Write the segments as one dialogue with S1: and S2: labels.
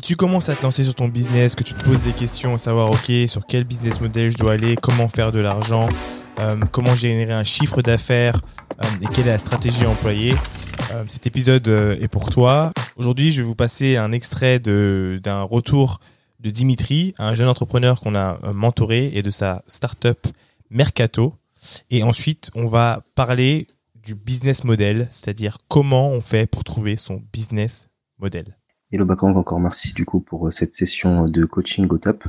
S1: tu commences à te lancer sur ton business, que tu te poses des questions, à savoir, ok, sur quel business model je dois aller, comment faire de l'argent, euh, comment générer un chiffre d'affaires euh, et quelle est la stratégie employée, euh, cet épisode est pour toi. Aujourd'hui, je vais vous passer un extrait d'un retour de Dimitri, un jeune entrepreneur qu'on a mentoré et de sa startup Mercato. Et ensuite, on va parler du business model, c'est-à-dire comment on fait pour trouver son business model.
S2: Hello Bakang, encore merci du coup pour euh, cette session de coaching au top.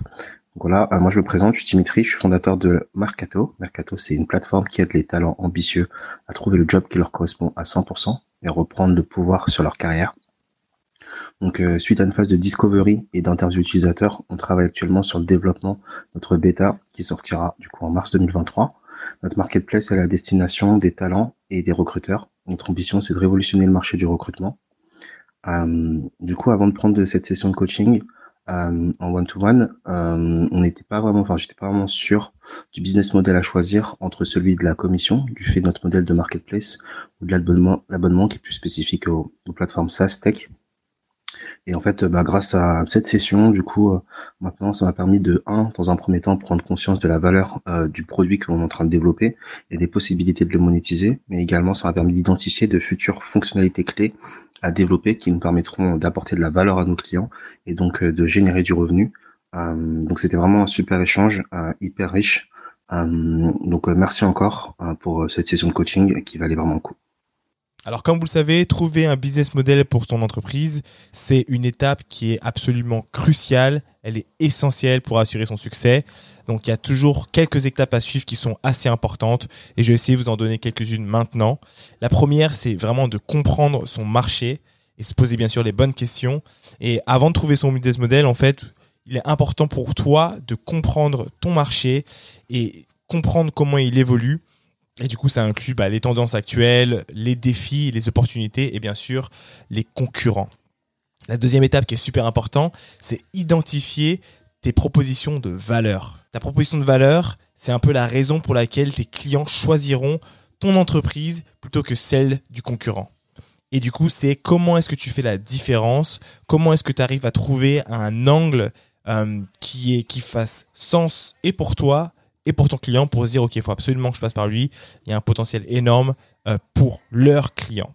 S2: voilà, euh, moi je me présente, je suis Dimitri, je suis fondateur de Mercato. Mercato c'est une plateforme qui aide les talents ambitieux à trouver le job qui leur correspond à 100% et reprendre le pouvoir sur leur carrière. Donc euh, suite à une phase de discovery et d'interview utilisateur, on travaille actuellement sur le développement de notre bêta qui sortira du coup en mars 2023. Notre marketplace est à la destination des talents et des recruteurs. Notre ambition c'est de révolutionner le marché du recrutement euh, du coup, avant de prendre cette session de coaching euh, en one-to-one, euh, on n'était pas vraiment, enfin, j'étais pas vraiment sûr du business model à choisir entre celui de la commission, du fait de notre modèle de marketplace, ou de l'abonnement, l'abonnement qui est plus spécifique aux, aux plateformes SaaS Tech. Et en fait, bah, grâce à cette session, du coup, euh, maintenant, ça m'a permis de, un, dans un premier temps, prendre conscience de la valeur euh, du produit que l'on est en train de développer et des possibilités de le monétiser, mais également, ça m'a permis d'identifier de futures fonctionnalités clés à développer qui nous permettront d'apporter de la valeur à nos clients et donc euh, de générer du revenu. donc, c'était vraiment un super échange, hyper riche. donc, merci encore pour cette session de coaching qui valait vraiment le coup.
S1: Alors comme vous le savez, trouver un business model pour ton entreprise, c'est une étape qui est absolument cruciale, elle est essentielle pour assurer son succès. Donc il y a toujours quelques étapes à suivre qui sont assez importantes et je vais essayer de vous en donner quelques-unes maintenant. La première, c'est vraiment de comprendre son marché et se poser bien sûr les bonnes questions. Et avant de trouver son business model, en fait, il est important pour toi de comprendre ton marché et comprendre comment il évolue et du coup, ça inclut bah, les tendances actuelles, les défis, les opportunités et bien sûr les concurrents. La deuxième étape qui est super important, c'est identifier tes propositions de valeur. Ta proposition de valeur, c'est un peu la raison pour laquelle tes clients choisiront ton entreprise plutôt que celle du concurrent. Et du coup, c'est comment est-ce que tu fais la différence, comment est-ce que tu arrives à trouver un angle euh, qui fasse sens et pour toi et pour ton client pour se dire, OK, il faut absolument que je passe par lui. Il y a un potentiel énorme euh, pour leur client.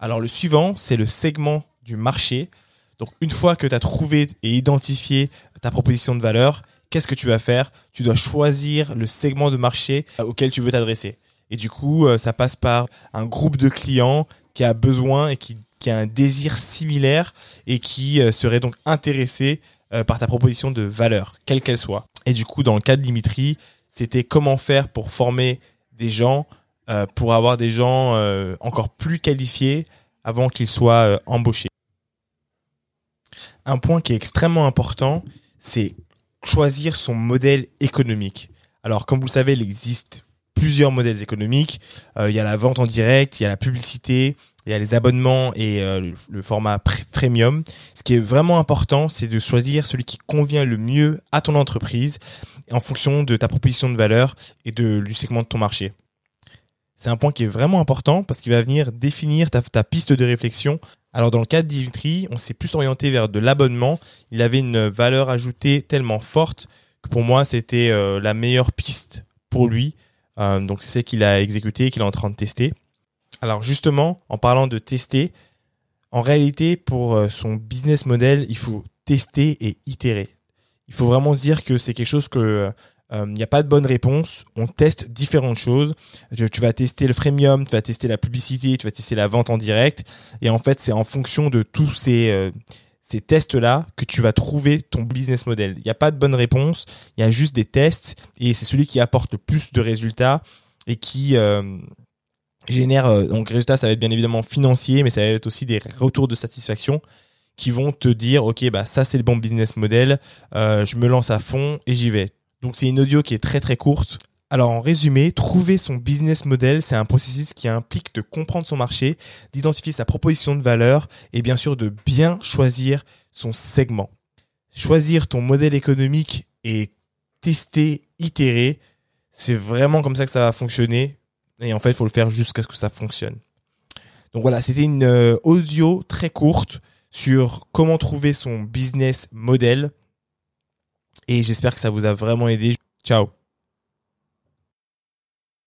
S1: Alors le suivant, c'est le segment du marché. Donc une fois que tu as trouvé et identifié ta proposition de valeur, qu'est-ce que tu vas faire? Tu dois choisir le segment de marché euh, auquel tu veux t'adresser. Et du coup, euh, ça passe par un groupe de clients qui a besoin et qui, a un désir similaire et qui serait donc intéressé par ta proposition de valeur, quelle qu'elle soit. Et du coup, dans le cas de Dimitri, c'était comment faire pour former des gens, euh, pour avoir des gens euh, encore plus qualifiés avant qu'ils soient euh, embauchés. Un point qui est extrêmement important, c'est choisir son modèle économique. Alors, comme vous le savez, il existe plusieurs modèles économiques. il y a la vente en direct, il y a la publicité, il y a les abonnements et euh, le, format premium. Ce qui est vraiment important, c'est de choisir celui qui convient le mieux à ton entreprise en fonction de ta proposition de valeur et de, du segment de ton marché. C'est un point qui est vraiment important parce qu'il va venir définir ta, piste de réflexion. Alors dans le cas de Dimitri, on s'est plus orienté vers de l'abonnement. Il avait une valeur ajoutée tellement forte que pour moi c'était euh, la meilleure piste pour lui. Euh, donc c'est ce qu'il a exécuté, qu'il est en train de tester. Alors justement, en parlant de tester, en réalité, pour euh, son business model, il faut tester et itérer. Il faut vraiment se dire que c'est quelque chose que il euh, n'y a pas de bonne réponse. On teste différentes choses. Tu, vas tester le freemium, tu vas tester la publicité, tu vas tester la vente en direct. Et en fait, c'est en fonction de tous ces, euh, ces tests-là que tu vas trouver ton business model. Il n'y a pas de bonne réponse. Il y a juste des tests. Et c'est celui qui apporte le plus de résultats et qui, génère euh, donc résultat ça va être bien évidemment financier mais ça va être aussi des retours de satisfaction qui vont te dire ok bah ça c'est le bon business model euh, je me lance à fond et j'y vais donc c'est une audio qui est très très courte alors en résumé, trouver son business model, c'est un processus qui implique de comprendre son marché, d'identifier sa proposition de valeur et bien sûr de bien choisir son segment. Choisir ton modèle économique et tester, itérer, c'est vraiment comme ça que ça va fonctionner. Et en fait, il faut le faire jusqu'à ce que ça fonctionne. Donc voilà, c'était une euh, audio très courte sur comment trouver son business model. Et j'espère que ça vous a vraiment aidé. Ciao